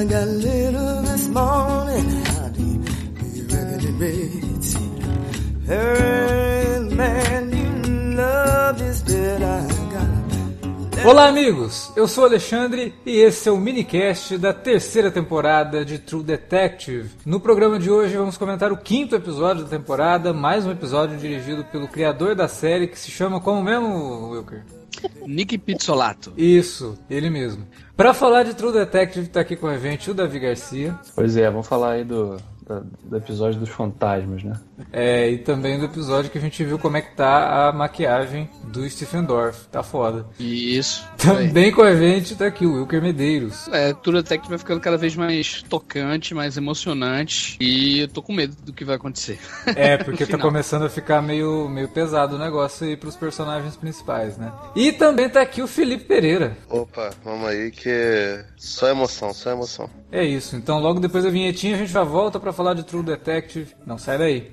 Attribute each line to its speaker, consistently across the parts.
Speaker 1: I got little this morning. Reckon it rates? Hey, man, you love is dead. I
Speaker 2: Olá, amigos! Eu sou o Alexandre e esse é o minicast da terceira temporada de True Detective. No programa de hoje vamos comentar o quinto episódio da temporada, mais um episódio dirigido pelo criador da série que se chama como mesmo, Wilker?
Speaker 3: Nick Pizzolato.
Speaker 2: Isso, ele mesmo. Para falar de True Detective tá aqui com a gente o Davi Garcia.
Speaker 4: Pois é, vamos falar aí do, do, do episódio dos fantasmas, né?
Speaker 2: É, e também do episódio que a gente viu como é que tá a maquiagem do Stephen Dorff. Tá foda.
Speaker 3: Isso.
Speaker 2: Também com a gente tá aqui o Wilker Medeiros.
Speaker 3: É, True Detective vai ficando cada vez mais tocante, mais emocionante. E eu tô com medo do que vai acontecer.
Speaker 2: É, porque tá começando a ficar meio, meio pesado o negócio aí pros personagens principais, né? E também tá aqui o Felipe Pereira.
Speaker 5: Opa, vamos aí que só emoção, só emoção.
Speaker 2: É isso, então logo depois da vinhetinha a gente já volta pra falar de True Detective. Não sai daí.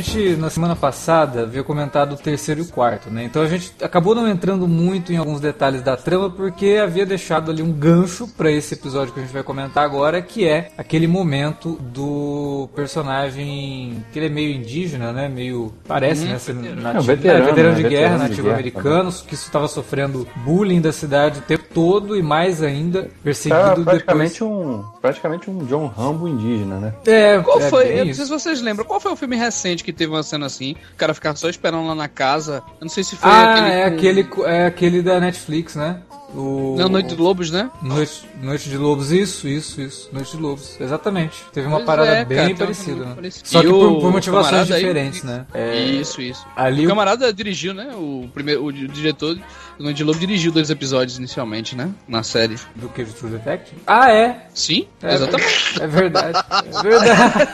Speaker 2: Gente, na semana passada, havia comentado o terceiro e o quarto, né? Então a gente acabou não entrando muito em alguns detalhes da trama, porque havia deixado ali um gancho para esse episódio que a gente vai comentar agora, que é aquele momento do personagem que ele é meio indígena, né? Meio. parece, né? Ser nativo,
Speaker 4: veterano,
Speaker 2: é, veterano
Speaker 4: né?
Speaker 2: de guerra,
Speaker 4: Veterano de
Speaker 2: nativo
Speaker 4: guerra
Speaker 2: americano, que estava sofrendo bullying da cidade o tempo todo e mais ainda perseguido
Speaker 4: Tá
Speaker 2: depois.
Speaker 4: praticamente um, praticamente um John Rambo indígena, né?
Speaker 2: É,
Speaker 3: Qual
Speaker 2: é
Speaker 3: foi?
Speaker 2: bem
Speaker 3: Eu não sei se vocês lembram. Qual foi o filme recente que teve uma cena assim? O cara ficava só esperando lá na casa. Eu não sei se foi
Speaker 2: Ah,
Speaker 3: aquele.
Speaker 2: é aquele, é aquele da Netflix, né? O...
Speaker 3: Não, Noite de Lobos, né?
Speaker 2: Noite, Noite de Lobos, isso, isso, isso. Noite de Lobos, exatamente. Teve uma
Speaker 3: Pois
Speaker 2: parada
Speaker 3: é,
Speaker 2: bem
Speaker 3: cara,
Speaker 2: parecida, né?
Speaker 3: parecida.
Speaker 2: Só
Speaker 3: E
Speaker 2: que por,
Speaker 3: o
Speaker 2: por motivações
Speaker 3: camarada aí-
Speaker 2: diferentes, né? É,
Speaker 3: Isso, isso.
Speaker 2: Ali
Speaker 3: o
Speaker 2: o-
Speaker 3: camarada dirigiu, né? O primeiro, o diretor do Noite de Lobo dirigiu dois episódios inicialmente, né? Na série.
Speaker 2: Do que? Do True Detective? Ah, é!
Speaker 3: Sim,
Speaker 2: É,
Speaker 3: exatamente.
Speaker 2: É verdade. É verdade.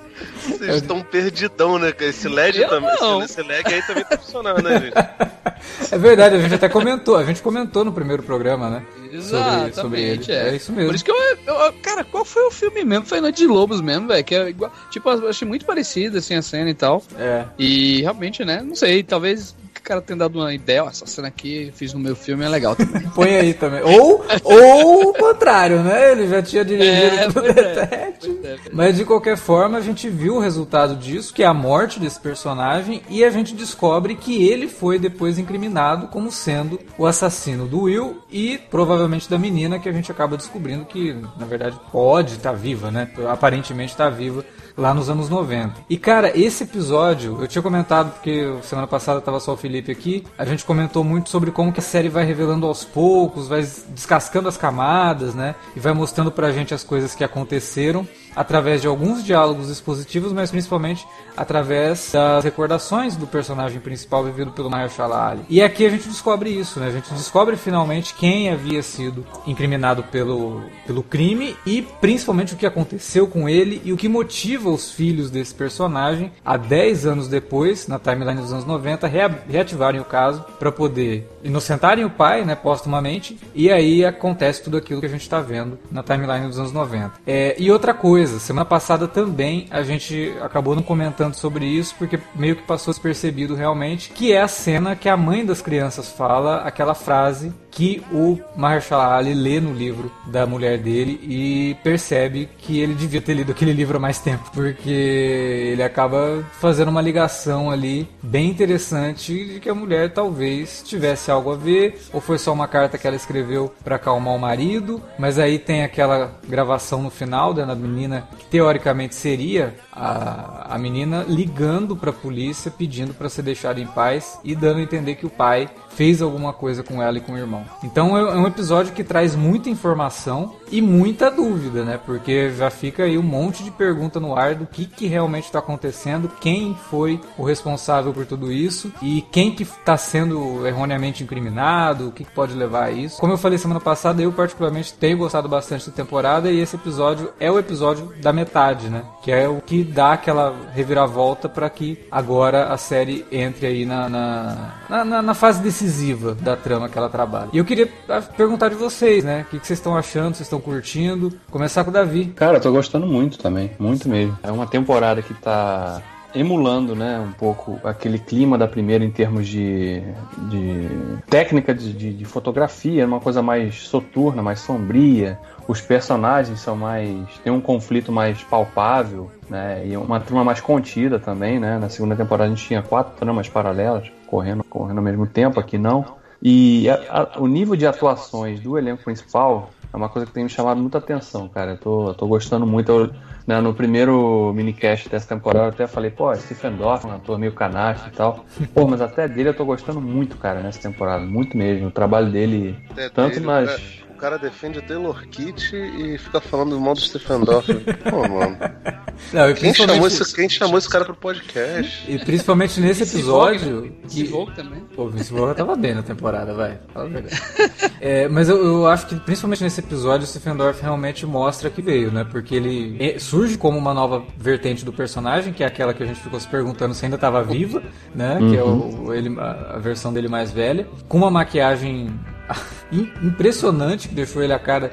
Speaker 5: Vocês estão perdidão, né? Esse LED
Speaker 3: Eu
Speaker 5: também,
Speaker 3: não.
Speaker 5: esse, lag aí também tá funcionando, né, gente?
Speaker 2: É verdade, a gente até comentou. A gente comentou no primeiro programa, né?
Speaker 3: Exatamente,
Speaker 2: sobre ele.
Speaker 3: é.
Speaker 2: É isso mesmo.
Speaker 3: Por isso que eu, eu- Cara, qual foi o filme mesmo? Foi Noite de Lobos mesmo, velho. Que é igual. Tipo, eu achei muito parecido assim a cena e tal.
Speaker 2: É.
Speaker 3: E realmente, né? Não sei, talvez o cara tenha dado uma ideia. Ó, essa cena aqui eu fiz no meu filme é legal também.
Speaker 2: Põe aí também. Ou, ou o contrário, né? Ele já tinha dirigido
Speaker 3: É, pois é. Pois é.
Speaker 2: Mas de qualquer forma, a gente viu o resultado disso, que é a morte desse personagem, e a gente descobre que ele foi depois incriminado como sendo o assassino do Will e provavelmente da menina, que a gente acaba descobrindo que, na verdade, pode estar viva, né? Aparentemente está viva lá nos anos 90. E cara, esse episódio, eu tinha comentado porque semana passada tava só o Felipe aqui, a gente comentou muito sobre como que a série vai revelando aos poucos, vai descascando as camadas, né? E vai mostrando pra gente as coisas que aconteceram através de alguns diálogos expositivos, mas principalmente através das recordações do personagem principal vivido pelo Mahershala Ali. E aqui a gente descobre isso, né? A gente descobre finalmente quem havia sido incriminado pelo, pelo crime e principalmente o que aconteceu com ele e o que motiva os filhos desse personagem a 10 anos depois, na timeline dos anos 90, rea- reativarem o caso para poder inocentarem o pai, né, postumamente, e aí acontece tudo aquilo que a gente está vendo na timeline dos anos 90. É, e outra coisa, semana passada também a gente acabou não comentando sobre isso porque meio que passou despercebido realmente, que é a cena que a mãe das crianças fala aquela frase que o Mahershala Ali lê no livro da mulher dele e percebe que ele devia ter lido aquele livro há mais tempo, porque ele acaba fazendo uma ligação ali bem interessante de que a mulher talvez tivesse algo a ver, ou foi só uma carta que ela escreveu para acalmar o marido, mas aí tem aquela gravação no final da menina que teoricamente seria a, a menina ligando para a polícia pedindo para ser deixada em paz e dando a entender que o pai fez alguma coisa com ela e com o irmão. Então é, é um episódio que traz muita informação e muita dúvida, né? Porque já fica aí um monte de pergunta no ar do que, que realmente está acontecendo, quem foi o responsável por tudo isso e quem que está sendo erroneamente incriminado, o que, que pode levar a isso. Como eu falei semana passada, eu particularmente tenho gostado bastante da temporada e esse episódio é o episódio da metade, né? Que é o que dá aquela reviravolta para que agora a série entre aí na, na, na, na fase decisiva da trama que ela trabalha. E eu queria ah, perguntar de vocês, né? O que, que vocês estão achando? Vocês estão curtindo? Começar com o Davi.
Speaker 4: Cara, eu tô gostando muito também, muito mesmo. É uma temporada que tá emulando, né, um pouco aquele clima da primeira em termos de, de técnica de, de, de, fotografia, uma coisa mais soturna, mais sombria. Os personagens são mais. tem um conflito mais palpável, né? E uma trama mais contida também, né? Na segunda temporada a gente tinha quatro tramas paralelas correndo, correndo ao mesmo tempo, aqui não. E a, a, o nível de atuações do elenco principal é uma coisa que tem me chamado muita atenção, cara. Eu tô, tô gostando muito. Eu, né, no primeiro minicast dessa temporada eu até falei, pô, Stephen Dorff, um ator meio canastro e tal. Pô, mas até dele eu tô gostando muito, cara, nessa temporada. Muito mesmo. O trabalho dele, até tanto dele, nas
Speaker 5: cara defende o Taylor Kitt e fica falando mal do Stephen Dorff. Pô, mano. Não, quem, chamou esse, quem chamou esse cara pro podcast?
Speaker 2: E principalmente nesse episódio.
Speaker 3: Vince Vogue também.
Speaker 2: Pô, Vince Vogue tava bem na temporada, vai. Fala a verdade. é, mas eu, eu, acho que principalmente nesse episódio o Stephen Dorff realmente mostra que veio, né? Porque ele é, surge como uma nova vertente do personagem, que é aquela que a gente ficou se perguntando se ainda tava viva, né? Uhum. Que é o, uhum. ele, a versão dele mais velha. Com uma maquiagem impressionante que deixou ele a cara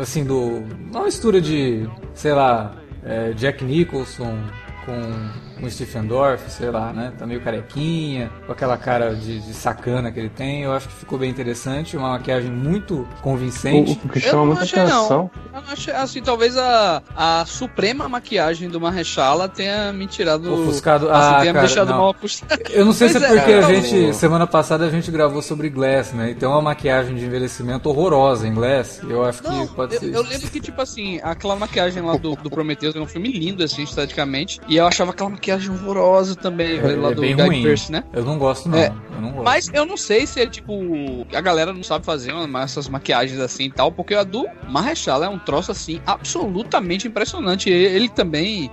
Speaker 2: assim do uma mistura de sei lá é, Jack Nicholson com com o Stephen Dorff, sei lá, né? Tá meio carequinha, com aquela cara de, de, sacana que ele tem. Eu acho que ficou bem interessante, uma maquiagem muito convincente.
Speaker 4: O, o que chama muita atenção.
Speaker 3: Não. Eu não achei, assim, talvez a, a suprema maquiagem do Marrechala tenha me tirado.
Speaker 2: Ofuscado.
Speaker 3: Assim,
Speaker 2: ah,
Speaker 3: tenha
Speaker 2: cara,
Speaker 3: me deixado
Speaker 2: não.
Speaker 3: mal acostumado.
Speaker 2: Eu não sei se é porque é, a gente, semana passada, a gente gravou sobre Glass, né? Então uma maquiagem de envelhecimento horrorosa em Glass. Eu acho não, que pode
Speaker 3: eu,
Speaker 2: ser.
Speaker 3: Eu lembro que, tipo assim, aquela maquiagem lá do, do Prometheus é um filme lindo, assim, esteticamente. E eu achava aquela maquiagem horrorosa também,
Speaker 2: é, lá
Speaker 3: é
Speaker 2: do bem Guy ruim. Pearce, né? Eu não gosto, não.
Speaker 3: É,
Speaker 2: eu não gosto.
Speaker 3: Mas eu não sei se é tipo. A galera não sabe fazer essas maquiagens assim e tal, porque a do Marrechala é um troço assim absolutamente impressionante. Ele, ele também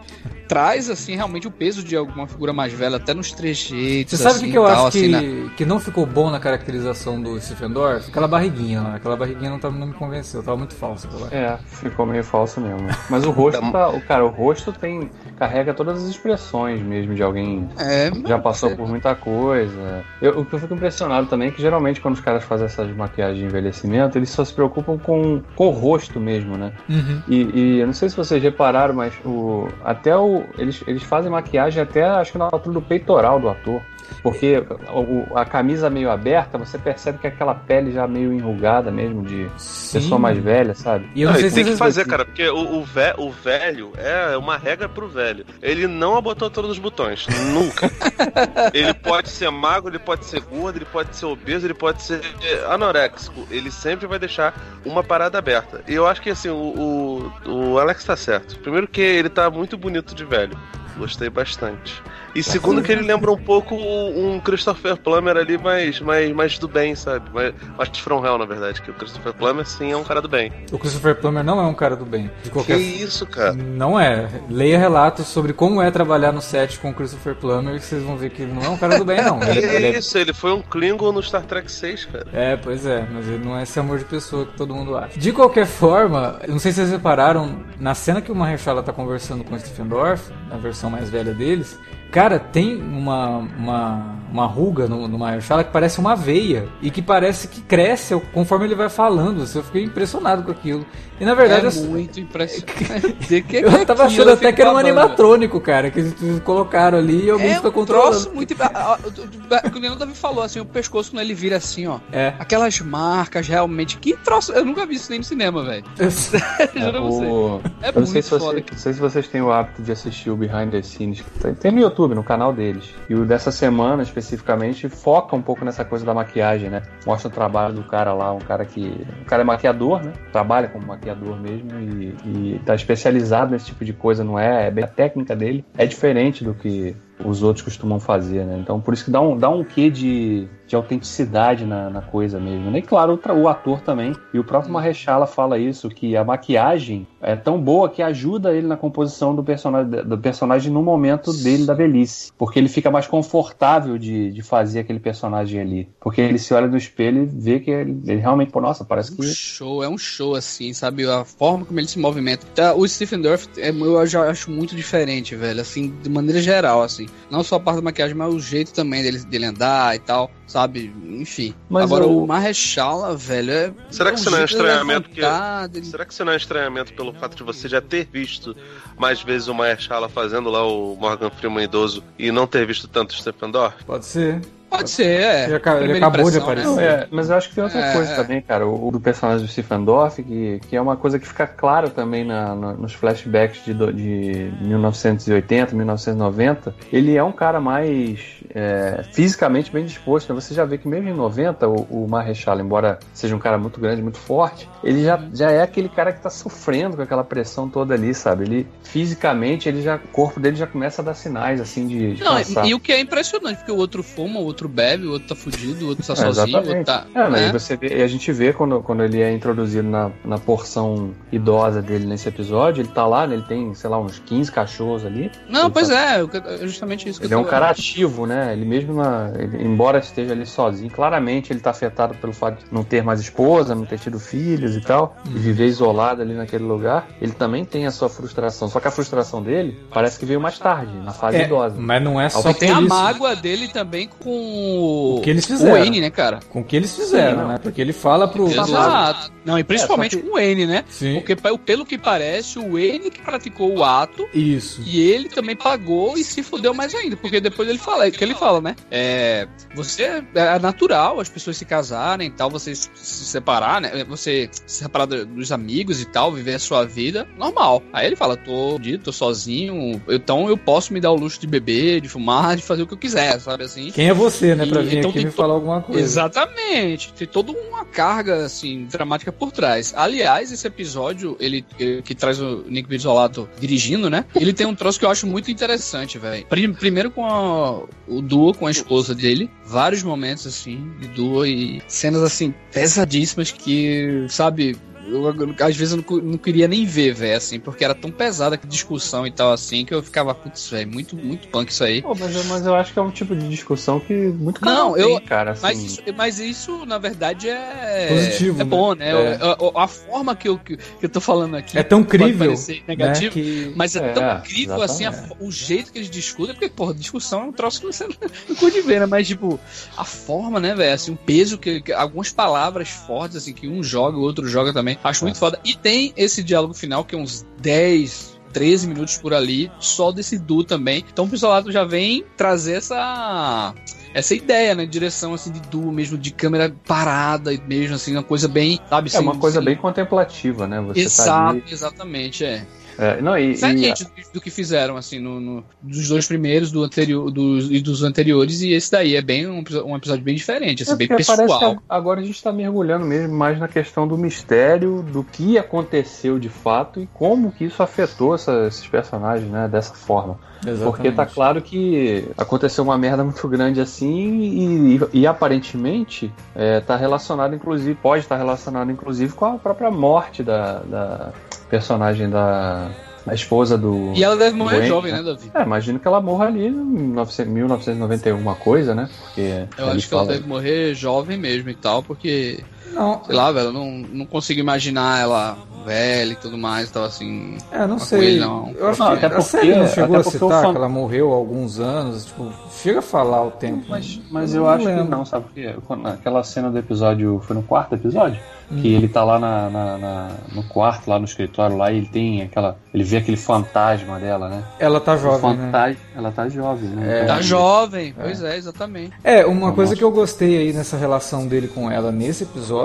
Speaker 3: traz, assim, realmente o peso de alguma figura mais velha, até nos trejeitos.
Speaker 2: Você sabe o
Speaker 3: assim,
Speaker 2: que, eu
Speaker 3: tal,
Speaker 2: acho
Speaker 3: assim,
Speaker 2: que,
Speaker 3: né?
Speaker 2: que não ficou bom na caracterização do Stephen Dorff? Aquela barriguinha lá. Aquela barriguinha não, tá, não me convenceu, tava muito falso.
Speaker 4: É, ficou meio falso mesmo. Mas o rosto tá. O cara, o rosto tem. carrega todas as expressões mesmo de alguém
Speaker 3: é,
Speaker 4: já passou é. por muita coisa. Eu, o que eu fico impressionado também é que geralmente quando os caras fazem essas maquiagens de envelhecimento, eles só se preocupam com, com o rosto mesmo, né?
Speaker 2: Uhum.
Speaker 4: E, e eu não sei se vocês repararam, mas o, até o. Eles, eles fazem fazem maquiagem até acho que na altura do peitoral do ator. Porque a, camisa meio aberta, você percebe que é aquela pele já meio enrugada mesmo, de Sim. pessoa mais velha, sabe?
Speaker 5: E eu não, não sei se tem que fazer, cara, porque o, o, vé, o velho é uma regra pro velho. Ele não abotou todos os botões. Nunca. ele pode ser magro, ele pode ser gordo, ele pode ser obeso, ele pode ser anoréxico. Ele sempre vai deixar uma parada aberta. E eu acho que assim, o, o, o Alex tá certo. Primeiro que ele tá muito bonito de velho. Gostei bastante. E segundo que ele lembra um pouco um Christopher Plummer ali, mais, mais, mais do bem, sabe? Mais, mais from hell, na verdade, que o Christopher Plummer sim é um cara do bem.
Speaker 2: O Christopher Plummer não é um cara do bem.
Speaker 5: De qualquer... Que isso, cara?
Speaker 2: Não é. Leia relatos sobre como é trabalhar no set com o Christopher Plummer que vocês vão ver que ele não é um cara do bem, não.
Speaker 5: Ele, que ele é... isso, ele foi um Klingon no Star Trek 6, cara.
Speaker 2: É, pois é, mas ele não é esse amor de pessoa que todo mundo acha. De qualquer forma, não sei se vocês repararam, na cena que o Mahershala tá conversando com o Stephen Dorff, na versão mais velha deles, Cara, tem uma, uma, uma ruga no, no Mahershala que parece uma veia e que parece que cresce conforme ele vai falando. Assim, eu fiquei impressionado com aquilo. E na verdade.
Speaker 3: É
Speaker 2: eu,
Speaker 3: muito impressionante. que
Speaker 2: eu tava achando até que era um animatrônico, cara, que eles colocaram ali e alguém
Speaker 3: é
Speaker 2: fica
Speaker 3: um
Speaker 2: controlando.
Speaker 3: Troço muito. O Leandro Davi falou assim: o pescoço quando ele vira assim, ó.
Speaker 2: É.
Speaker 3: Aquelas marcas realmente. Que troço. Eu nunca vi isso nem no cinema, velho. Juro você.
Speaker 4: O...
Speaker 3: É
Speaker 4: eu não sei,
Speaker 3: muito
Speaker 4: se você, não sei se vocês têm o hábito de assistir o Behind the Scenes. tem no YouTube, no canal deles. E o dessa semana, especificamente, foca um pouco nessa coisa da maquiagem, né? Mostra o trabalho do cara lá, um cara que. O cara é maquiador, né? Trabalha como maquiador mesmo e, e tá especializado nesse tipo de coisa, não é? é bem, a técnica dele é diferente do que os outros costumam fazer, né? Então por isso que dá um, dá um quê de, de autenticidade na, na coisa mesmo. Né? E claro, o, ator também. E o próprio Marrechala fala isso, que a maquiagem é tão boa que ajuda ele na composição do personagem, do personagem no momento dele da velhice. Porque ele fica mais confortável de, de fazer aquele personagem ali. Porque ele se olha no espelho e vê que ele, ele realmente, pô, nossa, parece
Speaker 3: Um
Speaker 4: que.
Speaker 3: show, é um show, assim, sabe? A forma como ele se movimenta. Tá, o Stephen Dorff, é, eu já acho muito diferente, velho, assim, de maneira geral, assim. Não só a parte da maquiagem, mas o jeito também dele, dele andar e tal, sabe? Enfim.
Speaker 4: Mas
Speaker 3: Agora,
Speaker 4: eu-
Speaker 3: o Marrechala, velho, é.
Speaker 5: Será que
Speaker 3: o
Speaker 5: isso não é estranhamento que-
Speaker 3: dele-
Speaker 5: Será que isso não é estranhamento pelo fato de você já ter visto mais vezes o Mahershala fazendo lá o Morgan Freeman idoso e não ter visto tanto o Stephen Dorff?
Speaker 2: Pode ser.
Speaker 3: Pode ser, é.
Speaker 2: Ele ele acabou de
Speaker 3: né?
Speaker 2: aparecer.
Speaker 4: Não, é, mas eu acho que tem outra
Speaker 3: É,
Speaker 4: coisa
Speaker 3: é.
Speaker 4: também, cara. O, o do personagem do Stephen Dorff, que, que é uma coisa que fica clara também na- na- nos flashbacks de, de 1980, 1990. Ele é um cara mais é, fisicamente bem disposto. né? Você já vê que mesmo em 90, o, o Marrechala, embora seja um cara muito grande, muito forte, ele já, já é aquele cara que tá sofrendo com aquela pressão toda ali, sabe? Ele fisicamente, ele já, o corpo dele já começa a dar sinais assim de, de
Speaker 3: Não, e, e o que é impressionante, porque o outro fuma, o outro bebe, o outro tá fudido, o outro tá
Speaker 4: É,
Speaker 3: sozinho, o outro
Speaker 4: exatamente.
Speaker 3: tá.
Speaker 4: É, mas
Speaker 3: né?
Speaker 4: você vê, e a gente vê quando, quando ele é introduzido na, na porção idosa dele nesse episódio, ele tá lá, né, ele tem, sei lá, uns 15 cachorros ali.
Speaker 3: Não, pois
Speaker 4: tá-
Speaker 3: é, é justamente isso que
Speaker 4: Ele é
Speaker 3: eu
Speaker 4: um
Speaker 3: tô...
Speaker 4: cara ativo, né? Ele mesmo, na- ele- embora esteja ali sozinho, claramente ele tá afetado pelo fato de não ter mais esposa, não ter tido filhos e tal, e viver isolado ali naquele lugar. Ele também tem a sua frustração. Só que a frustração dele parece que veio mais tarde, na fase
Speaker 2: É,
Speaker 4: idosa.
Speaker 2: mas não é só
Speaker 3: Tem a
Speaker 2: isso.
Speaker 3: mágoa dele também com
Speaker 2: O que eles
Speaker 3: com
Speaker 2: fizeram.
Speaker 3: o Wayne, né, cara?
Speaker 2: Com o que eles fizeram,
Speaker 4: Sim,
Speaker 2: né? Porque ele fala pro.
Speaker 3: Exato. Não, e principalmente
Speaker 4: É, que-
Speaker 3: com o Wayne, né?
Speaker 2: Sim.
Speaker 3: Porque pe- pelo que parece, o Wayne que praticou o ato
Speaker 2: Isso.
Speaker 3: e ele também pagou e se fudeu mais ainda, porque depois ele fala, que ele fala, né? É, você é natural as pessoas se casarem e tal, você se se separar, né? Você se separar do- dos amigos e tal, viver a sua vida normal. Aí ele fala, tô dito, tô sozinho, então eu posso me dar o luxo de beber, de fumar, de fazer o que eu quiser, sabe assim?
Speaker 2: Quem é você, né, pra
Speaker 3: E-
Speaker 2: vir
Speaker 3: então
Speaker 2: aqui me falar alguma coisa?
Speaker 3: Exatamente. Tem toda uma carga, assim, dramática por trás. Aliás, esse episódio, ele, que traz o Nick Pizzolato dirigindo, né? Ele tem um troço que eu acho muito interessante, velho. Prim- Primeiro com a- o duo com a esposa dele. Vários momentos, assim, de duo e cenas, assim, pesadíssimas que, sabe... Eu, eu- às vezes eu não, não queria nem ver, velho, assim, porque era tão pesada a discussão e tal, assim, que eu ficava, putz, velho, muito, muito punk isso aí.
Speaker 4: Pô, mas, eu- mas eu acho que é um tipo de discussão que muito
Speaker 3: Não, eu-
Speaker 4: tem, cara. Assim,
Speaker 3: Mas isso, mas isso, na verdade, é.
Speaker 2: Positivo,
Speaker 3: É
Speaker 2: né?
Speaker 3: bom, né?
Speaker 4: É.
Speaker 3: O- A, a forma que eu, que, que eu tô falando aqui.
Speaker 2: É tão
Speaker 3: pode
Speaker 2: crível,
Speaker 3: parecer negativo,
Speaker 2: né, que-
Speaker 3: Mas é,
Speaker 4: É,
Speaker 3: tão incrível assim a o jeito que eles discutem, porque, porra, discussão é um troço que você não curte ver, né? Mas, tipo, a forma, né, velho? Assim, o peso que, que- Algumas palavras fortes, assim, que um joga, o outro joga também. Acho muito foda. E tem esse diálogo final, que é uns 10. 13 minutos por ali, só desse duo também. Então o Pistolato já vem trazer essa essa ideia, né? Direção assim de duo mesmo, de câmera parada e mesmo assim, uma coisa bem, sabe?
Speaker 4: É uma
Speaker 3: sem-
Speaker 4: coisa
Speaker 3: sem-
Speaker 4: bem contemplativa, né? Você tá
Speaker 3: Exato,
Speaker 4: ali.
Speaker 3: exatamente, é.
Speaker 4: É, não, e, e-
Speaker 3: Diferente do, do que fizeram, assim, no, no- dos dois primeiros do anterior, dos, e dos anteriores, e esse daí é bem um, um episódio bem diferente, assim,
Speaker 4: É
Speaker 3: bem pessoal.
Speaker 4: agora a gente está mergulhando mesmo mais na questão do mistério, do que aconteceu de fato e como que isso afetou essa- esses personagens, né, dessa forma. Porque tá claro que aconteceu uma merda muito grande assim e, e- e aparentemente é, tá relacionado, inclusive, pode estar relacionado, inclusive, com a própria morte da, da personagem da, da esposa do.
Speaker 3: E ela deve morrer
Speaker 4: Wayne,
Speaker 3: jovem,
Speaker 4: né?
Speaker 3: né, Davi?
Speaker 4: É, imagino que ela morra ali em 1900 1991, alguma coisa, né? Porque
Speaker 3: Eu acho que ela
Speaker 4: fala-
Speaker 3: deve morrer jovem mesmo e tal, porque,
Speaker 2: Não,
Speaker 3: sei lá, velho, eu não, não consigo imaginar ela velha e tudo mais, então assim.
Speaker 2: É, não sei.
Speaker 3: coisa, não.
Speaker 2: Eu acho
Speaker 4: Não,
Speaker 2: que
Speaker 4: até
Speaker 2: a série
Speaker 4: porque-
Speaker 2: não chegou a
Speaker 4: porque
Speaker 2: citar que ela morreu há alguns anos. Tipo, chega a falar o tempo.
Speaker 4: Mas, mas
Speaker 2: Eu
Speaker 4: eu, acho
Speaker 2: lembro.
Speaker 4: que não, sabe por quê? Quando- Aquela cena do episódio, foi no quarto episódio?
Speaker 2: Hum.
Speaker 4: Que ele tá lá na, na- na- no quarto, lá no escritório, lá, e ele tem aquela. Ele vê aquele fantasma dela, né?
Speaker 2: Ela tá jovem, né?
Speaker 4: fantasma, Ela tá jovem, né?
Speaker 2: É.
Speaker 3: Tá jovem, pois é, exatamente.
Speaker 2: É, uma
Speaker 4: Nossa.
Speaker 2: coisa que eu gostei aí nessa relação dele com ela nesse episódio,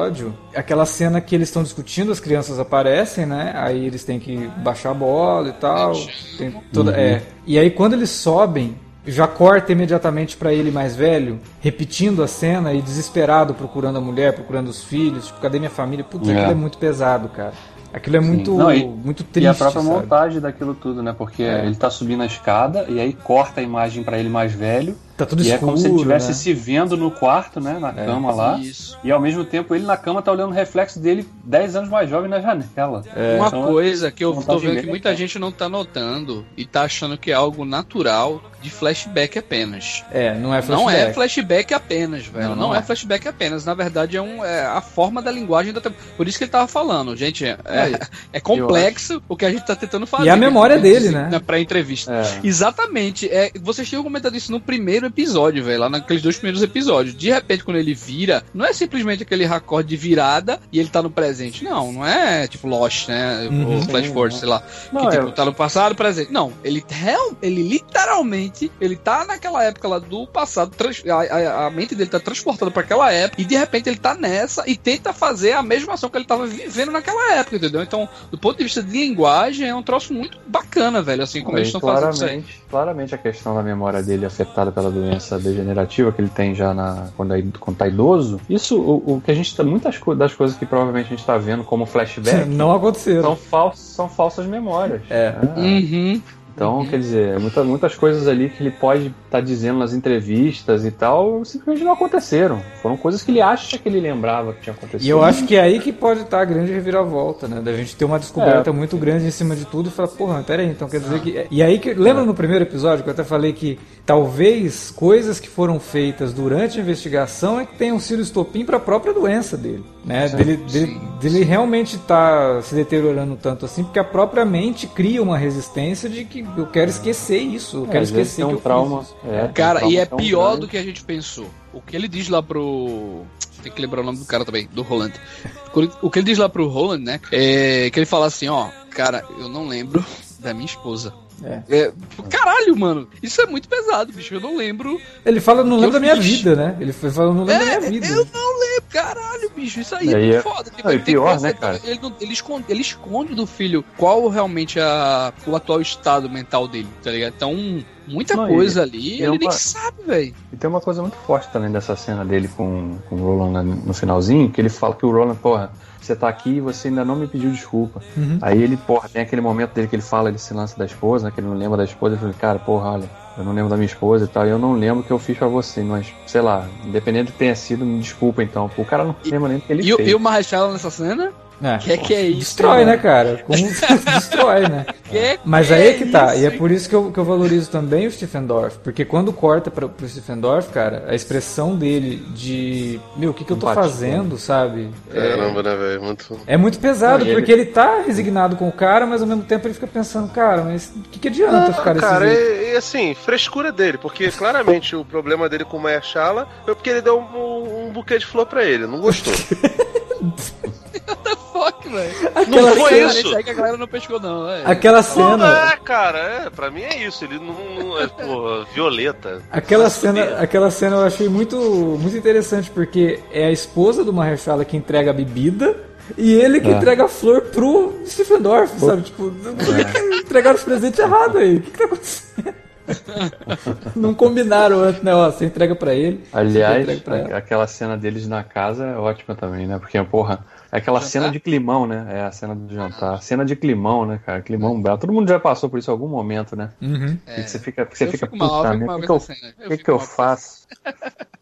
Speaker 2: é aquela cena que eles estão discutindo, as crianças aparecem, né? Aí eles têm que baixar a bola e tal. Tem toda,
Speaker 4: Uhum.
Speaker 2: é. E aí quando eles sobem, já corta imediatamente pra ele mais velho, repetindo a cena e desesperado procurando a mulher, procurando os filhos, tipo, cadê minha família? Putz,
Speaker 4: É.
Speaker 2: aquilo é muito pesado, cara. Aquilo é muito,
Speaker 4: Não, e-
Speaker 2: muito triste.
Speaker 4: E a própria
Speaker 2: sabe?
Speaker 4: montagem daquilo tudo, né? Porque
Speaker 2: É.
Speaker 4: ele tá subindo a escada e aí corta a imagem pra ele mais velho.
Speaker 2: Tá tudo
Speaker 4: e
Speaker 2: escuro.
Speaker 4: é como se ele estivesse
Speaker 2: né?
Speaker 4: se vendo no quarto, né? Na
Speaker 2: É.
Speaker 4: cama lá.
Speaker 3: Isso.
Speaker 4: E ao mesmo tempo ele na cama tá olhando o reflexo dele 10 anos mais jovem na janela.
Speaker 3: Uma
Speaker 4: Então,
Speaker 3: coisa que eu tô
Speaker 4: vontade
Speaker 3: vendo que
Speaker 4: é
Speaker 3: muita gente não tá notando e tá achando que é algo natural de flashback apenas.
Speaker 2: É, não é
Speaker 3: Não é
Speaker 2: flashback.
Speaker 3: flashback apenas, velho.
Speaker 2: Não,
Speaker 3: Não,
Speaker 2: não
Speaker 3: é.
Speaker 2: é.
Speaker 3: flashback apenas. Na verdade, é, um, é a forma da linguagem da. Por isso que ele tava falando, gente. É, é, é complexo o que a gente tá tentando fazer.
Speaker 2: E a memória
Speaker 3: que a gente
Speaker 2: dele, né?
Speaker 3: Na pré-entrevista.
Speaker 4: É.
Speaker 3: Exatamente. É, vocês tinham comentado isso no primeiro episódio, velho. Lá naqueles dois primeiros episódios. De repente, quando ele vira, não é simplesmente aquele racorde de virada e ele tá no presente. Não, não é tipo Lost, né?
Speaker 2: Uhum.
Speaker 3: Ou Flash Forward, sei lá.
Speaker 4: Não,
Speaker 3: que tipo,
Speaker 4: é-
Speaker 3: tá no passado, presente. Não, ele ele literalmente, ele tá naquela época lá do passado, trans- a, a- a mente dele tá transportada pra aquela época e de repente ele tá nessa e tenta fazer a mesma ação que ele tava vivendo naquela época, entendeu? Então, do ponto de vista de linguagem, é um troço muito bacana, velho, assim como eles estão fazendo isso aí.
Speaker 4: claramente, claramente a questão da memória dele afetada pela doença degenerativa que ele tem já na, quando, é, quando tá idoso. Isso, o, o que a gente tá. Muitas co- das coisas que provavelmente a gente tá vendo como flashback
Speaker 2: Não aconteceram.
Speaker 4: são, são falsas memórias.
Speaker 2: É.
Speaker 3: Uhum.
Speaker 4: Então, quer dizer, muita, muitas coisas ali que ele pode estar dizendo nas entrevistas e tal, simplesmente não aconteceram. Foram coisas que ele acha que ele lembrava que tinha acontecido.
Speaker 2: E eu acho que é aí que pode estar a grande reviravolta, né? Da gente ter uma descoberta
Speaker 4: É.
Speaker 2: muito grande em cima de tudo e falar, porra, peraí, então quer dizer que. E aí que. Lembra no primeiro episódio que eu até falei que talvez coisas que foram feitas durante a investigação é que tenham sido estopim para a própria doença dele. Né?
Speaker 4: Sim,
Speaker 2: dele, dele, dele realmente tá se deteriorando tanto assim, porque a própria mente cria uma resistência de que eu quero esquecer isso, eu
Speaker 4: É,
Speaker 2: quero esquecer
Speaker 4: tem
Speaker 2: que
Speaker 4: um
Speaker 2: eu
Speaker 4: trauma.
Speaker 2: fiz isso.
Speaker 4: é, um
Speaker 3: Cara,
Speaker 4: trauma
Speaker 3: e é pior
Speaker 4: grande.
Speaker 3: do que a gente pensou. O que ele diz lá pro. Tem que lembrar o nome do cara também, do Roland. O que ele diz lá pro Roland, né? É que ele fala assim: ó, cara, eu não lembro da minha esposa.
Speaker 2: É.
Speaker 3: É, caralho, mano, isso é muito pesado, bicho. Eu não lembro.
Speaker 2: Ele fala, não lembro da minha
Speaker 3: fiz.
Speaker 2: vida, né? Ele foi falando, não lembro
Speaker 3: É,
Speaker 2: da minha vida.
Speaker 3: Eu não lembro, caralho, bicho. Isso aí é
Speaker 4: é-
Speaker 3: foda. Tipo,
Speaker 4: Não, e
Speaker 3: ele tem
Speaker 4: pior, né, cara?
Speaker 3: Ele, ele esconde, ele esconde do filho qual realmente a, o atual estado mental dele, tá ligado? Então, muita
Speaker 4: Não,
Speaker 3: coisa
Speaker 4: e-
Speaker 3: ali, ele
Speaker 4: é
Speaker 3: nem sabe, velho.
Speaker 4: E tem uma coisa muito forte também dessa cena dele com, com o Roland no- no finalzinho, que ele fala que o Roland, porra, você tá aqui e você ainda não me pediu desculpa.
Speaker 2: Uhum.
Speaker 4: Aí ele, porra, tem aquele momento dele que ele fala desse lance da esposa, né, que ele não lembra da esposa, ele fala, cara, porra, olha, eu não lembro da minha esposa e tal, e eu não lembro o que eu fiz pra você, mas, sei lá, independente do que tenha sido, me desculpa então. O cara não
Speaker 3: E-
Speaker 4: lembra nem do que ele
Speaker 3: E, o-
Speaker 4: fez.
Speaker 3: e o Marshall nessa cena?
Speaker 2: É.
Speaker 3: Que que é isso?
Speaker 2: Destrói,
Speaker 3: mano?
Speaker 2: né, cara? Como destrói, né?
Speaker 3: Que
Speaker 2: Mas
Speaker 3: que
Speaker 2: aí é que tá,
Speaker 3: isso,
Speaker 2: e é por isso que eu, que eu valorizo também o Stephen Dorff, porque quando corta pra, pro Stephen Dorff, cara, a expressão dele de, meu, o que, que eu tô fazendo, sabe? É,
Speaker 5: Caramba, né, velho? Muito.
Speaker 2: é muito pesado,
Speaker 4: Não, e
Speaker 2: porque ele... tá resignado com o cara, mas ao mesmo tempo ele fica pensando, cara, mas o que, que adianta ficar desse
Speaker 5: cara,
Speaker 2: jeito?
Speaker 5: é, é assim, frescura dele, porque claramente o problema dele com o Mayashala foi porque ele deu um, um buquê de flor pra ele, não gostou.
Speaker 3: Fuck, velho.
Speaker 5: Não foi isso?
Speaker 3: Isso aí que a galera não pescou, não. É.
Speaker 2: Aquela
Speaker 5: Não,
Speaker 2: cena,
Speaker 5: é, cara, é, pra mim é isso, ele não, não é, porra, violeta.
Speaker 2: aquela cena, aquela cena eu achei muito, muito interessante, porque é a esposa do Mahershala que entrega a bebida, e ele que
Speaker 4: É.
Speaker 2: entrega a flor pro Stephen Dorff, sabe? Tipo, que entregaram os presentes errados aí? O que, que tá acontecendo? Não combinaram antes, né? Ó, você entrega pra ele.
Speaker 4: Aliás,
Speaker 2: entrega pra
Speaker 4: aquela cena deles na casa é ótima também, né? Porque, porra, é aquela
Speaker 3: Jantar?
Speaker 4: cena de climão, né? É a cena do jantar. Cena de climão, né, cara? Climão belo. Todo mundo já passou por isso em algum momento, né?
Speaker 2: Uhum.
Speaker 3: É.
Speaker 4: Que você fica, que você
Speaker 3: Eu
Speaker 4: fica
Speaker 3: fico mal, eu
Speaker 4: puta
Speaker 3: mal
Speaker 4: o que, que eu, que, eu faço?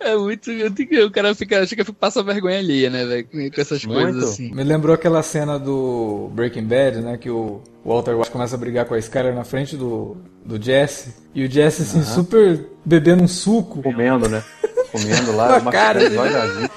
Speaker 3: É muito. eu digo, O cara fica, acha que passa vergonha ali, né, velho? Com essas
Speaker 4: Muito.
Speaker 3: coisas assim.
Speaker 2: Me lembrou aquela cena do Breaking Bad, né? Que o Walter White começa a brigar com a Skyler na frente do, do Jesse. E o Jesse, assim, super bebendo um suco.
Speaker 4: Comendo, né? Comendo lá, uma
Speaker 2: cara
Speaker 4: cara.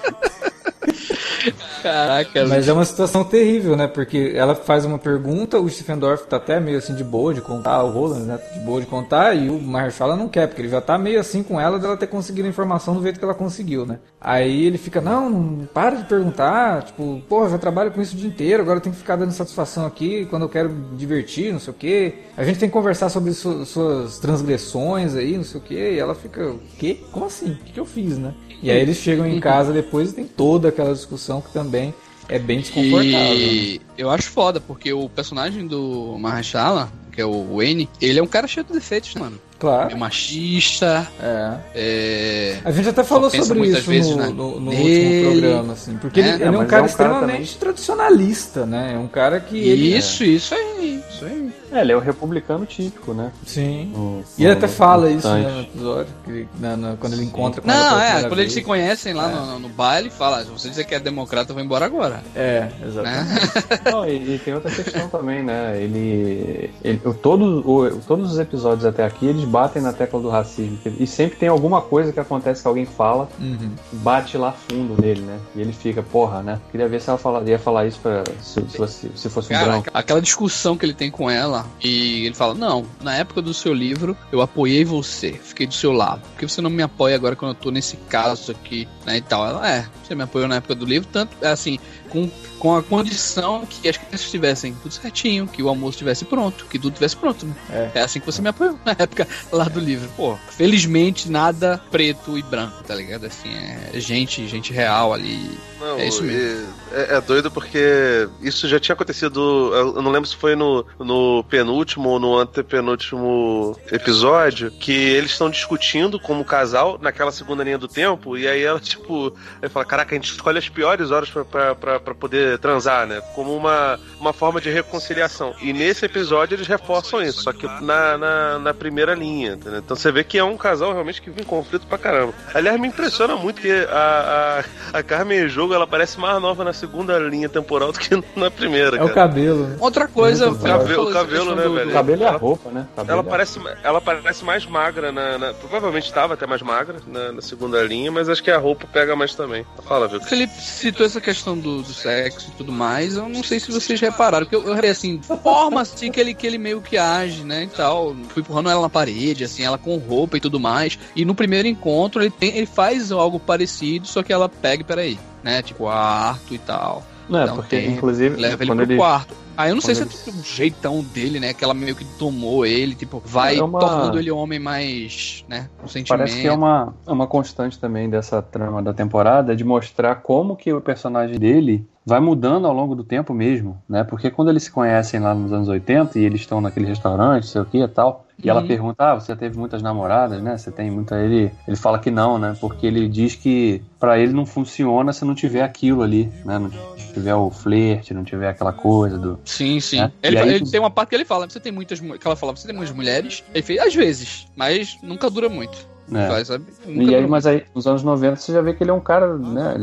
Speaker 3: Caraca,
Speaker 2: Mas é uma situação terrível, né? Porque ela faz uma pergunta, o Stephen Dorff tá até meio assim de boa de contar, o Roland, né? De boa de contar, e o Mahershala não quer, porque ele já tá meio assim com ela dela ter conseguido a informação do jeito que ela conseguiu, né? Aí ele fica, não, não para de perguntar, tipo, porra, já trabalho com isso o dia inteiro, agora eu tenho que ficar dando satisfação aqui quando eu quero me divertir, não sei o quê. A gente tem que conversar sobre su- suas transgressões aí, não sei o quê. E ela fica, o quê? Como assim? O que, que eu fiz, né? E aí eles chegam em casa depois e tem toda aquela discussão que também é bem desconfortável.
Speaker 3: E eu acho foda, porque o personagem do Mahershala, que é o Wayne, ele é um cara cheio de defeitos, mano.
Speaker 2: Claro.
Speaker 3: É machista,
Speaker 2: É.
Speaker 3: é...
Speaker 2: A gente até falou sobre isso
Speaker 3: vezes
Speaker 2: no,
Speaker 3: na-
Speaker 2: no- no
Speaker 3: nele.
Speaker 2: último programa, assim. Porque
Speaker 3: É,
Speaker 2: ele, ele é
Speaker 4: mas
Speaker 2: um
Speaker 4: é
Speaker 2: cara
Speaker 4: um cara
Speaker 2: extremamente tradicionalista, né? É um cara que ele.
Speaker 3: Isso, isso aí, isso aí.
Speaker 4: É, ele é o republicano típico, né?
Speaker 2: Sim. E ele até fala isso né, no episódio, que, na- na- quando ele encontra com
Speaker 3: Não, é, quando eles
Speaker 2: vez.
Speaker 3: se conhecem lá no, no baile, fala, se você dizer que é democrata, eu vou embora agora.
Speaker 2: É,
Speaker 3: Né?
Speaker 2: exatamente.
Speaker 4: Não, e, e tem outra questão também, né? Ele. ele o- todos, o- todos os episódios até aqui, eles batem na tecla do racismo. E sempre tem alguma coisa que acontece que alguém fala,
Speaker 2: Uhum.
Speaker 4: bate lá fundo nele, né? E ele fica, porra, né? Queria ver se ela fala, ia falar isso pra, se, se fosse, se fosse um
Speaker 3: Cara,
Speaker 4: branco.
Speaker 3: aquela discussão que ele tem com ela, e ele fala: Não, na época do seu livro, eu apoiei você, fiquei do seu lado. Por que você não me apoia agora quando eu tô nesse caso aqui, né? E tal. Ela, é, você me apoiou na época do livro, tanto, é assim, com, com a condição que as crianças estivessem tudo certinho, que o almoço estivesse pronto, que tudo estivesse pronto. né?
Speaker 2: É.
Speaker 3: É assim que você me apoiou na época lá do livro. Pô, felizmente nada preto e branco, tá ligado? Assim, é gente, gente real ali.
Speaker 5: Não,
Speaker 3: É isso mesmo.
Speaker 5: e- É, é doido porque isso já tinha acontecido. Eu não lembro se foi no, no penúltimo ou no antepenúltimo episódio. Que eles estão discutindo como casal naquela segunda linha do tempo. E aí ela, tipo, aí fala: Caraca, a gente escolhe as piores horas pra, pra, pra, pra poder transar, né? Como uma, uma forma de reconciliação. E nesse episódio eles reforçam isso, só que na, na, na primeira linha. entendeu? Então você vê que é um casal realmente que vive em conflito pra caramba. Aliás, me impressiona muito que a, a, a Carmen Jogo ela parece mais nova na segunda linha temporal do que na primeira.
Speaker 2: É o cabelo, né?
Speaker 3: Outra coisa,
Speaker 2: Muito
Speaker 3: já
Speaker 5: cabelo-
Speaker 3: essa
Speaker 5: cabelo, né,
Speaker 3: do-
Speaker 5: velho?
Speaker 4: O cabelo e a
Speaker 5: Ela-
Speaker 4: roupa, né? Cabelo
Speaker 5: Ela
Speaker 4: a
Speaker 5: parece, ela parece mais magra na. na- provavelmente estava até mais magra na, na segunda linha, mas acho que a roupa pega mais também. Fala, viu?
Speaker 3: O Felipe citou essa questão do, do sexo e tudo mais, eu não sei se vocês repararam, porque eu, eu assim, forma assim que ele, que ele meio que age, né, e tal, fui empurrando ela na parede, assim, ela com roupa e tudo mais, e no primeiro encontro ele, tem, ele faz algo parecido, só que ela pega, peraí, né, tipo, quarto e tal,
Speaker 4: Não, é
Speaker 3: um
Speaker 4: porque
Speaker 3: tempo,
Speaker 4: inclusive
Speaker 3: leva ele
Speaker 4: quando
Speaker 3: pro
Speaker 4: ele,
Speaker 3: quarto. Aí eu não sei se é
Speaker 4: quando
Speaker 3: tipo, o jeitão dele, né, que ela meio que tomou ele, tipo, vai
Speaker 4: É uma-
Speaker 3: tornando ele um homem mais, né, com sentimento.
Speaker 4: Parece que é uma, é uma constante também dessa trama da temporada de mostrar como que o personagem dele vai mudando ao longo do tempo mesmo, né? Porque quando eles se conhecem lá nos anos 80 e eles estão naquele restaurante, sei o que e tal, e ela
Speaker 3: Uhum.
Speaker 4: pergunta: "Ah, você teve muitas namoradas, né? Você tem muita ele, ele fala que não, né? Porque ele diz que pra ele não funciona se não tiver aquilo ali, né? Não tiver o flerte, não tiver aquela coisa do
Speaker 3: Sim, sim.
Speaker 4: É.
Speaker 3: Ele,
Speaker 4: aí
Speaker 3: ele
Speaker 4: tu-
Speaker 3: tem uma parte que ele fala, você tem muitas mu- que ela fala, você tem muitas mulheres? Ele fez, às vezes, mas nunca dura muito.
Speaker 4: É.
Speaker 3: Faz,
Speaker 4: E aí,
Speaker 3: dura
Speaker 4: mas aí, nos anos 90, você já vê que ele é um cara, né?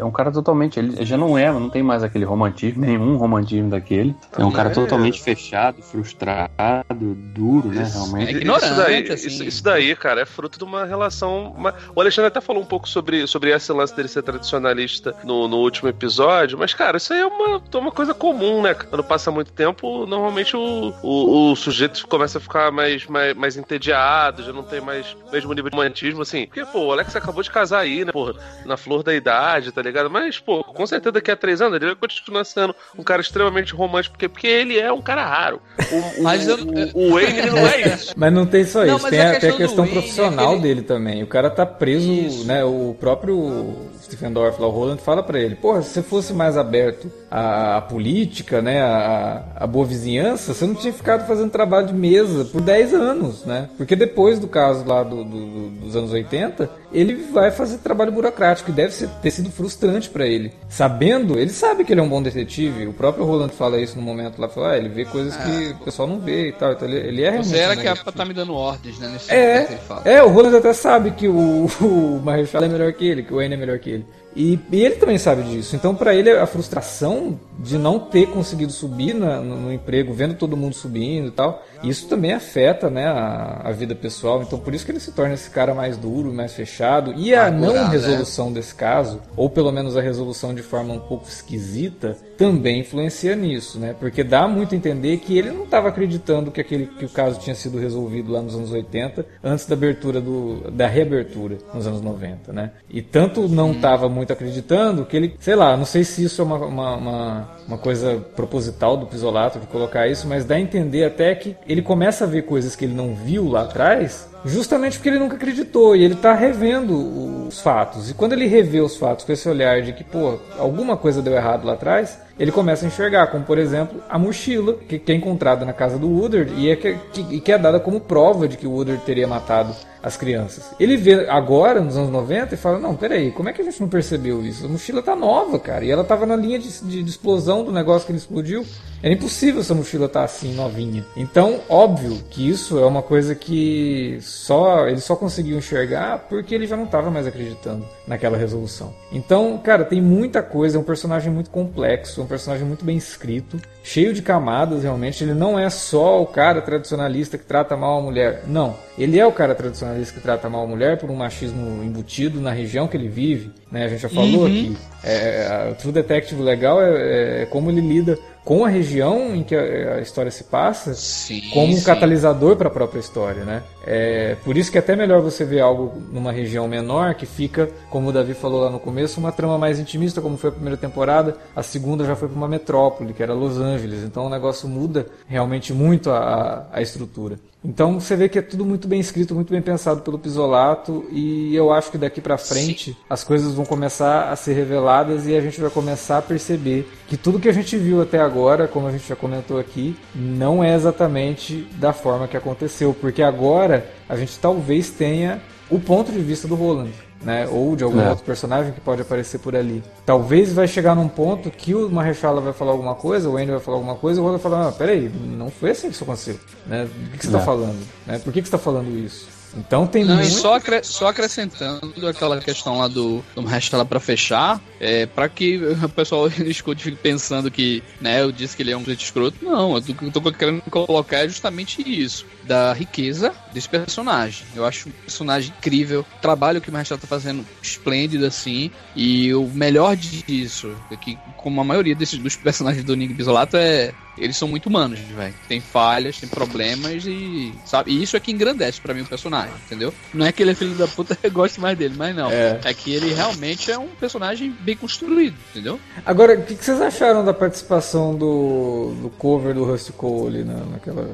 Speaker 4: É um cara totalmente. Ele já não é, não tem mais aquele romantismo, nenhum romantismo daquele. É um cara
Speaker 5: É.
Speaker 4: totalmente fechado, frustrado, duro, né?
Speaker 5: Isso.
Speaker 4: Realmente.
Speaker 3: É ignorante,
Speaker 5: isso daí,
Speaker 3: assim.
Speaker 5: isso, isso daí, cara, é fruto de uma relação. uma- O Alexandre até falou um pouco sobre, sobre esse lance dele ser tradicionalista no, no último episódio, mas, cara, isso aí é uma, é uma coisa comum, né? Quando passa muito tempo, normalmente o, o, o sujeito começa a ficar mais, mais, mais entediado, já não tem mais o mesmo nível de romantismo, assim. Porque, pô, o Alex acabou de casar aí, né? Porra, na flor da idade, tá ligado? Mas, pô, com certeza daqui a três anos ele vai continuar sendo um cara extremamente romântico, porque, porque ele é um cara raro. O, o,
Speaker 3: Mas eu-
Speaker 5: o, o Wayne, ele não é isso.
Speaker 2: Mas não tem só
Speaker 3: Não,
Speaker 2: isso,
Speaker 3: mas
Speaker 2: tem
Speaker 3: a
Speaker 2: a, tem a
Speaker 3: questão Wayne é
Speaker 2: profissional
Speaker 3: aquele-
Speaker 2: dele também. O cara tá preso,
Speaker 3: Isso.
Speaker 2: né? O próprio Stephen Dorff lá, o Roland, fala pra ele: Porra, se você fosse mais aberto à, à política, né? À, à boa vizinhança, você não tinha ficado fazendo trabalho de mesa por 10 anos, né? Porque depois do caso lá do- do- dos anos 80, ele vai fazer trabalho burocrático e deve ser- ter sido frustrante pra ele. Sabendo, ele sabe que ele é um bom detetive. O próprio Roland fala isso no momento lá, fala, ah, ele vê coisas que o pessoal não vê e tal. Então ele, ele é realmente.
Speaker 3: Você era que
Speaker 2: detetive.
Speaker 3: pra estar me dando ordens, né? Nesse momento que
Speaker 2: É,
Speaker 3: ele fala.
Speaker 2: é, o Roland até sabe que o, o Mahershala é melhor que ele, que o Wayne é melhor que ele. E, e ele também sabe disso. Então, para ele, a frustração de não ter conseguido subir na, no, no, emprego, vendo todo mundo subindo e tal, isso também afeta né, a, a, vida pessoal. Então, por isso que ele se torna esse cara mais duro, mais fechado. E a não né? resolução né? desse caso, ou pelo menos a resolução de forma um pouco esquisita, também influencia nisso, né? Porque dá muito a entender que ele não estava acreditando que, aquele, que o caso tinha sido resolvido lá nos anos 80, antes da abertura do, da reabertura nos anos 90, né? E tanto não estava muito acreditando que ele, sei lá, não sei se isso é uma, uma, uma, uma coisa proposital do Pisolato de colocar isso, mas dá a entender até que ele começa a ver coisas que ele não viu lá atrás Justamente porque ele nunca acreditou e ele está revendo os fatos. E quando ele revê os fatos com esse olhar de que, pô, alguma coisa deu errado lá atrás, ele começa a enxergar, como por exemplo a mochila que, é encontrada na casa do Woodard e é que, que, que é dada como prova de que o Woodard teria matado as crianças. Ele vê agora, nos anos 90, e fala: Não, peraí, como é que a gente não percebeu isso? A mochila tá nova, cara, e ela tava na linha de, de, de explosão do negócio que ele explodiu. Era impossível essa mochila estar tá assim, novinha. Então, óbvio que isso é uma coisa que só ele só conseguiu enxergar porque ele já não estava mais acreditando naquela resolução. Então, cara, tem muita coisa, é um personagem muito complexo, personagem muito bem escrito, cheio de camadas realmente. Ele não é só o cara tradicionalista que trata mal a mulher. Não, ele é o cara tradicionalista que trata mal a mulher por um machismo embutido na região que ele vive. Né? A gente já falou uhum. aqui. É, o True Detective legal é, é como ele lida com a região em que a, história se passa sim, como um sim. catalisador para a própria história, né? É, por isso que é até melhor você ver algo numa região menor que fica, como o Davi falou lá no começo, uma trama mais intimista, como foi a primeira temporada. A segunda já foi para uma metrópole, que era Los Angeles. Então o negócio muda realmente muito a, a estrutura. Então você vê que é tudo muito bem escrito, muito bem pensado pelo Pisolato e eu acho que daqui para frente Sim. as coisas vão começar a ser reveladas e a gente vai começar a perceber que tudo que a gente viu até agora, como a gente já comentou aqui, não é exatamente da forma que aconteceu, porque agora a gente talvez tenha o ponto de vista do Roland né? Ou de algum é. outro personagem que pode aparecer por ali. Talvez vai chegar num ponto que o Mahershala vai falar alguma coisa, o Andy vai falar alguma coisa, e o Roland vai falar, ah, peraí, não foi assim que isso aconteceu, né? Do que, você está é. falando? Né? Por que, que você está falando isso? Então tem
Speaker 3: Não,
Speaker 2: muito...
Speaker 3: e só, acre só acrescentando aquela questão lá do, do lá para fechar, é, para que o pessoal escute fique pensando que né, eu disse que ele é um preto escroto. Não, eu tô, eu tô querendo colocar é justamente isso, da riqueza desse personagem. Eu acho um personagem incrível, o trabalho que o Marshall tá fazendo esplêndido assim, e o melhor disso é que, como a maioria desses dos personagens do Nick Bisolato é eles são muito humanos, velho. Tem falhas, tem problemas e. Sabe? E isso é que engrandece para mim o personagem, entendeu? Não é que ele é filho da puta eu gosto mais dele, mas não. É. é que ele realmente é um personagem bem construído, entendeu?
Speaker 2: Agora, o que, que, vocês acharam da participação do, do cover do Rusty Cole ali na, naquela,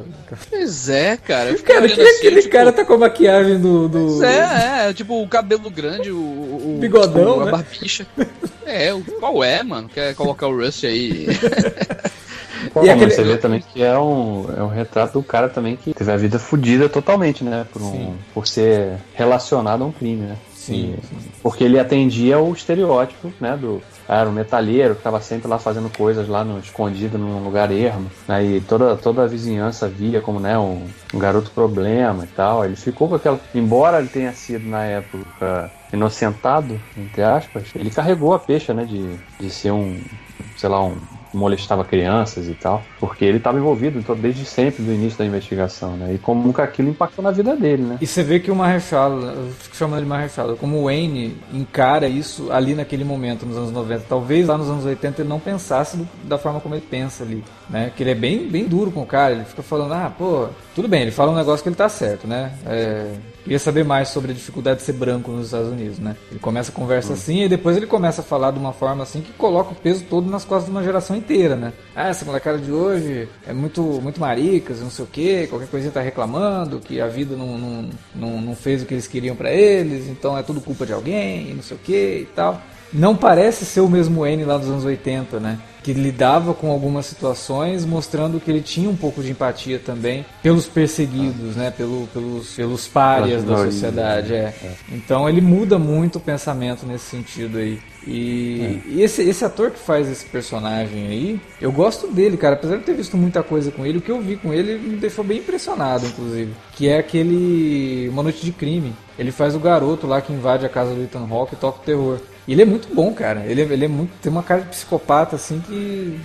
Speaker 3: Pois é, cara.
Speaker 2: Cara, que assim, aquele tipo... cara tá com a maquiagem do. do...
Speaker 3: Pois é, é, tipo o cabelo grande, o. o
Speaker 2: Bigodão.
Speaker 3: O,
Speaker 2: né?
Speaker 3: A barbicha. é, o, qual é, mano? Quer colocar o Rusty aí?
Speaker 4: e aquele... Você vê também que é um, é um retrato do cara também que teve a vida fodida totalmente, né? Por, um, por ser relacionado a um crime, né?
Speaker 2: Sim, sim,
Speaker 4: Porque ele atendia o estereótipo, né? Do, era um metalheiro que estava sempre lá fazendo coisas lá no escondido num lugar ermo. Né, e toda, toda a vizinhança via como né, um, um, garoto problema e tal. Ele ficou com aquela. Embora ele tenha sido na época inocentado, entre aspas, ele carregou a peixe, né? De, de ser um, sei lá, um molestava crianças e tal, porque ele estava envolvido então, desde sempre do início da investigação, né? E como que aquilo impactou na vida dele, né?
Speaker 2: E você vê que o Mahershala, eu fico chamando ele Mahershala, como o Wayne encara isso ali naquele momento, nos anos 90. Talvez lá nos anos 80 ele não pensasse do, da forma como ele pensa ali, né? Que ele é bem, bem duro com o cara, ele fica falando, ah, pô, tudo bem, ele fala um negócio que ele tá certo, né? É, queria saber mais sobre a dificuldade de ser branco nos Estados Unidos, né? Ele começa a conversa hum. assim e depois ele começa a falar de uma forma assim que coloca o peso todo nas costas de uma geração inteira, né? Ah, essa molecada de hoje é muito, muito maricas, não sei o que, qualquer coisinha tá reclamando, que a vida não, não, não, não fez o que eles queriam para eles, então é tudo culpa de alguém, não sei o que e tal. Não parece ser o mesmo N lá dos anos 80, né? que lidava com algumas situações, mostrando que ele tinha um pouco de empatia também pelos perseguidos, né? Pelo, pelos, pelos párias da sociedade. É. é. Então ele muda muito o pensamento nesse sentido aí. E, é. e, esse, esse ator que faz esse personagem aí, eu gosto dele, cara. Apesar de ter visto muita coisa com ele, o que eu vi com ele me deixou bem impressionado, inclusive. Que é aquele Uma Noite de Crime. Ele faz o garoto lá que invade a casa do Ethan Hawke e toca o terror. E ele é muito bom, cara. Ele, é- ele é muito. Tem uma cara de psicopata, assim, que.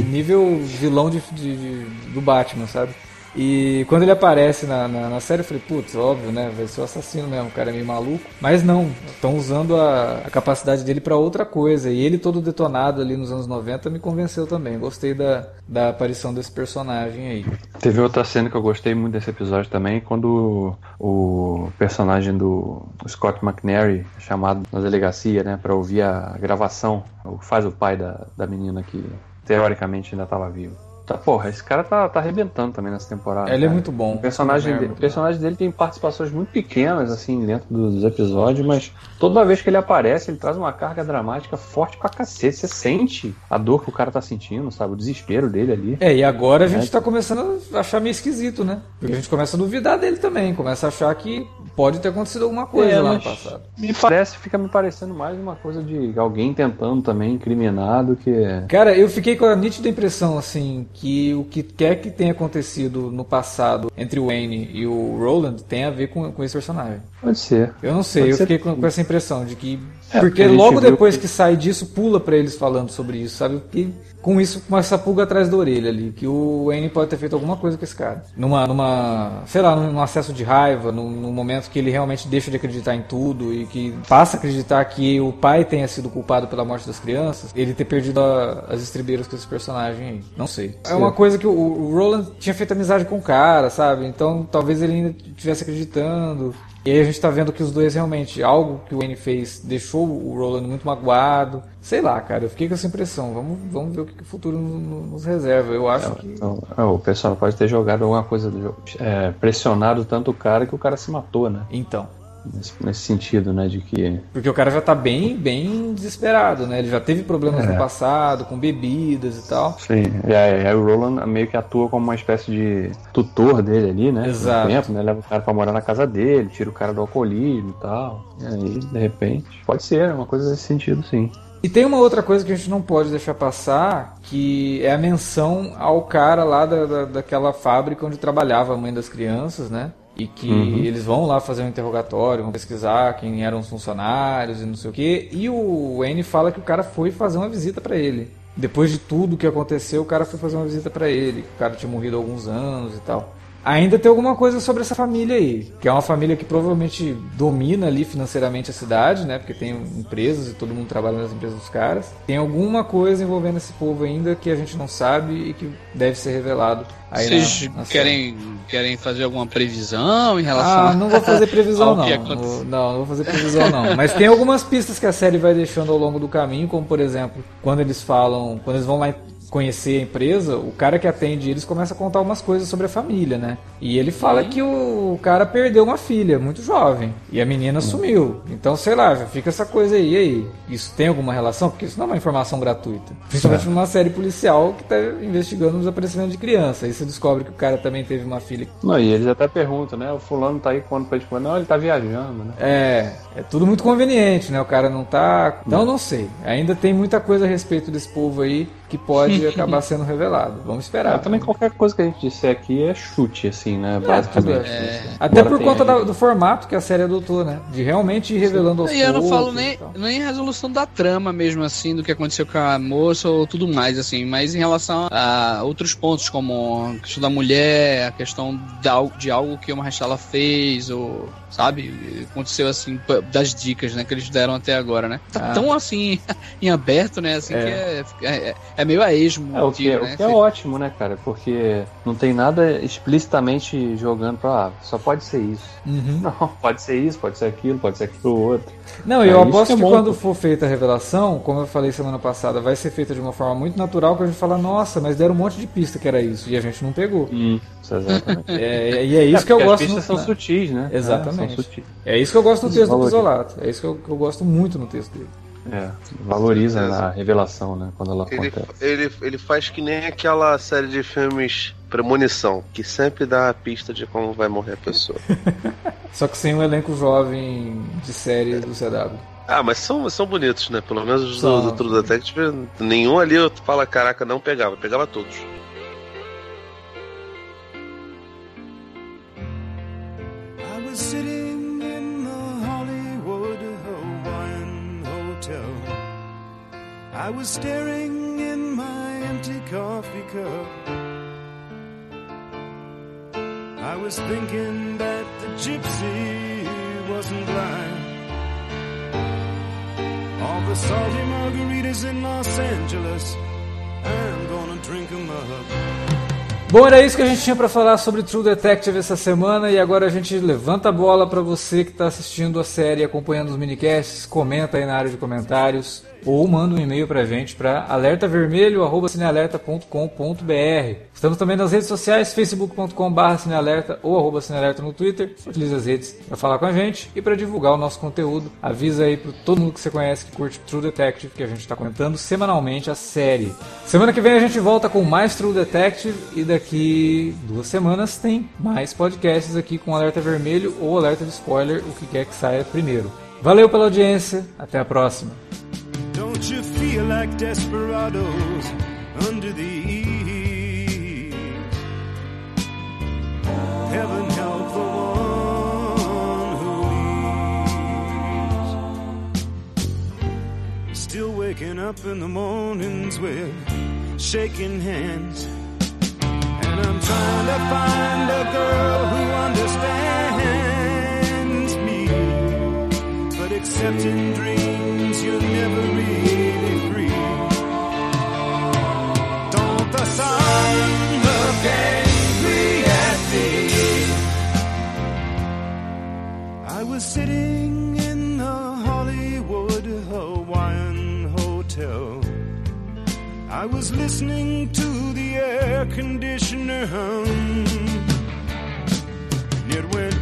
Speaker 2: nível vilão de, de- de- do Batman, sabe? E quando ele aparece na, na, na série, eu falei, putz, óbvio, né? Vai ser o assassino mesmo, o cara é meio maluco. Mas não, estão usando a, a capacidade dele pra outra coisa. E ele todo detonado ali nos anos 90 me convenceu também. Gostei da, da aparição desse personagem aí.
Speaker 4: Teve outra cena que eu gostei muito desse episódio também, quando o personagem do Scott McNary chamado na delegacia, né, pra ouvir a gravação, faz o pai da, da menina que teoricamente ainda tava vivo. Tá, porra, esse cara tá, tá arrebentando também nessa temporada.
Speaker 2: Ele é
Speaker 4: cara.
Speaker 2: muito bom.
Speaker 4: O personagem,
Speaker 2: É
Speaker 4: de-
Speaker 2: muito
Speaker 4: o personagem dele tem participações muito pequenas, assim, dentro dos episódios, mas toda vez que ele aparece, ele traz uma carga dramática forte pra cacete. Você sente a dor que o cara tá sentindo, sabe? O desespero dele ali.
Speaker 2: É, e agora a gente
Speaker 4: É.
Speaker 2: tá começando a achar meio esquisito, né? Porque a gente começa a duvidar dele também, começa a achar que pode ter acontecido alguma coisa
Speaker 4: É,
Speaker 2: lá no passado.
Speaker 4: Me parece, fica me parecendo mais uma coisa de alguém tentando também incriminar do que.
Speaker 2: Cara, eu fiquei com a nítida impressão, assim, que o que quer que tenha acontecido no passado entre o Wayne e o Roland tem a ver com, com esse personagem.
Speaker 4: Pode ser.
Speaker 2: Eu não sei,
Speaker 4: Pode
Speaker 2: eu fiquei com,
Speaker 4: que-
Speaker 2: com essa impressão de que.
Speaker 4: É,
Speaker 2: porque logo depois que...
Speaker 4: que-
Speaker 2: sai disso, pula pra eles falando sobre isso, sabe? Porque com isso, com essa pulga atrás da orelha ali, que o Wayne pode ter feito alguma coisa com esse cara. Numa, numa sei lá, num acesso de raiva, num, num momento que ele realmente deixa de acreditar em tudo e que passa a acreditar que o pai tenha sido culpado pela morte das crianças, ele ter perdido a- as estribeiras com esse personagem aí. Não sei. É uma coisa que o, o Roland tinha feito amizade com o cara, sabe? Então talvez ele ainda estivesse acreditando. E aí a gente tá vendo que os dois realmente, algo que o Wayne fez deixou o Roland muito magoado. Sei lá, cara, eu fiquei com essa impressão. Vamos, vamos ver o que, o futuro no- no- nos reserva. Eu acho que.
Speaker 4: Então, é, o pessoal pode ter jogado alguma coisa do jogo. É, pressionado tanto o cara que o cara se matou, né?
Speaker 2: Então.
Speaker 4: Nesse, nesse sentido, né? De que.
Speaker 2: Porque o cara já tá bem, bem desesperado, né? Ele já teve problemas
Speaker 4: É.
Speaker 2: no passado, com bebidas e tal.
Speaker 4: Sim, e aí, aí o Roland meio que atua como uma espécie de tutor dele ali, né?
Speaker 2: Exato.
Speaker 4: Tempo, né? Leva o cara pra morar na casa dele, tira o cara do alcoolismo e tal. E aí, de repente. Pode ser, é uma coisa nesse sentido, sim.
Speaker 2: E tem uma outra coisa que a gente não pode deixar passar, que é a menção ao cara lá da, da- daquela fábrica onde trabalhava a mãe das crianças, né? E que
Speaker 4: Uhum.
Speaker 2: eles vão lá fazer um interrogatório, vão pesquisar quem eram os funcionários e não sei o quê. E o Wayne fala que o cara foi fazer uma visita pra ele. Depois de tudo que aconteceu, o cara foi fazer uma visita pra ele. que O cara tinha morrido há alguns anos e tal. Ainda tem alguma coisa sobre essa família aí, que é uma família que provavelmente domina ali financeiramente a cidade, né? Porque tem empresas e todo mundo trabalha nas empresas dos caras. Tem alguma coisa envolvendo esse povo ainda que a gente não sabe e que deve ser revelado aí
Speaker 3: Vocês
Speaker 2: na, na série.
Speaker 3: querem, querem fazer alguma previsão em relação
Speaker 2: Ah, não vou fazer previsão não. Não, não vou fazer previsão não. Mas tem algumas pistas que a série vai deixando ao longo do caminho, como por exemplo, quando eles falam, quando eles vão lá conhecer a empresa, o cara que atende eles começa a contar umas coisas sobre a família, né? E ele fala que o cara perdeu uma filha muito jovem e a menina sumiu. Então, sei lá, fica essa coisa aí. E aí? Isso tem alguma relação? Porque isso não é uma informação gratuita. Principalmente numa série policial que tá investigando o desaparecimento de criança. Aí você descobre que o cara também teve uma filha
Speaker 4: Não, e eles até perguntam, né? O fulano tá aí quando pra gente falar, não, ele tá viajando, né?
Speaker 2: É, é tudo muito conveniente, né? O cara não tá. Então não sei. Ainda tem muita coisa a respeito desse povo aí que pode acabar sendo revelado. Vamos esperar.
Speaker 4: Ah, também qualquer coisa que a gente disser aqui é chute, assim, né?
Speaker 2: É,
Speaker 4: Basicamente.
Speaker 2: é. Até
Speaker 4: Embora
Speaker 2: por conta da- do formato que a série adotou, né? De realmente ir revelando aos
Speaker 3: E eu não falo nem,
Speaker 2: tal.
Speaker 3: nem resolução da trama mesmo, assim, do que aconteceu com a moça ou tudo mais, assim, mas em relação a outros pontos, como a questão da mulher, a questão de algo, de algo que uma Restala fez, ou, sabe, aconteceu assim, das dicas, né, que eles deram até agora, né? Tá
Speaker 2: Ah.
Speaker 3: tão assim, em aberto, né, assim,
Speaker 2: É.
Speaker 3: que é, é, é meio a esmo,
Speaker 4: É, o que, é-
Speaker 3: né?
Speaker 4: o que é ótimo, né, cara? Porque não tem nada explicitamente jogando pra. Ah, só pode ser isso.
Speaker 2: Uhum.
Speaker 4: Não, pode ser isso, pode ser aquilo, pode ser aquilo outro.
Speaker 2: Não,
Speaker 4: É,
Speaker 2: eu aposto
Speaker 4: que é
Speaker 2: que
Speaker 4: bom,
Speaker 2: quando for feita a revelação, como eu falei semana passada, vai ser feita de uma forma muito natural que a gente fala, nossa, mas deram um monte de pista que era isso, e a gente não pegou.
Speaker 4: Isso, exatamente.
Speaker 2: É, e é isso que eu gosto
Speaker 4: As pistas
Speaker 2: no-
Speaker 4: são sutis, né?
Speaker 2: Exatamente.
Speaker 4: É, são sutis.
Speaker 2: É isso que eu gosto no texto do. Pisolato. É isso que eu, que eu gosto muito no texto dele.
Speaker 4: É, valoriza a revelação, né? Quando ela
Speaker 5: Ele,
Speaker 4: acontece.
Speaker 5: ele, ele faz que nem aquela série de filmes Premonição, que sempre dá a pista de como vai morrer a pessoa.
Speaker 2: Só que sem um elenco jovem de série do CW.
Speaker 5: ah, mas são, são bonitos, né? Pelo menos os
Speaker 2: São.
Speaker 5: do, do True Detective, nenhum ali eu fala, caraca, não pegava, pegava todos.
Speaker 1: I was
Speaker 6: staring in my empty coffee cup. I was thinking that the gypsy wasn't blind. All the salty margaritas in Los Angeles, I'm gonna drink 'em up.
Speaker 2: Bom, era isso que a gente tinha para falar sobre True Detective essa semana e agora a gente levanta a bola para você que está assistindo a série, acompanhando os minicasts, comenta aí na área de comentários ou manda um e-mail pra gente para alertavermelho@cinealerta.com.br. Estamos também nas redes sociais, facebook.com.br ou arroba cinealerta no Twitter. Utilize as redes para falar com a gente e para divulgar o nosso conteúdo. Avisa aí para todo mundo que você conhece que curte True Detective que a gente está comentando semanalmente a série. Semana que vem a gente volta com mais True Detective e daqui duas semanas tem mais podcasts aqui com Alerta Vermelho ou Alerta de Spoiler, o que quer que saia primeiro. Valeu pela audiência, até a próxima.
Speaker 6: Feel like desperados under the eaves? Heaven help the one who leaves. Still waking up in the mornings with shaking hands. And I'm trying to find a girl who understands me. But except in dreams, you're never was sitting in the Hollywood Hawaiian Hotel. I was listening to the air conditioner hum. It went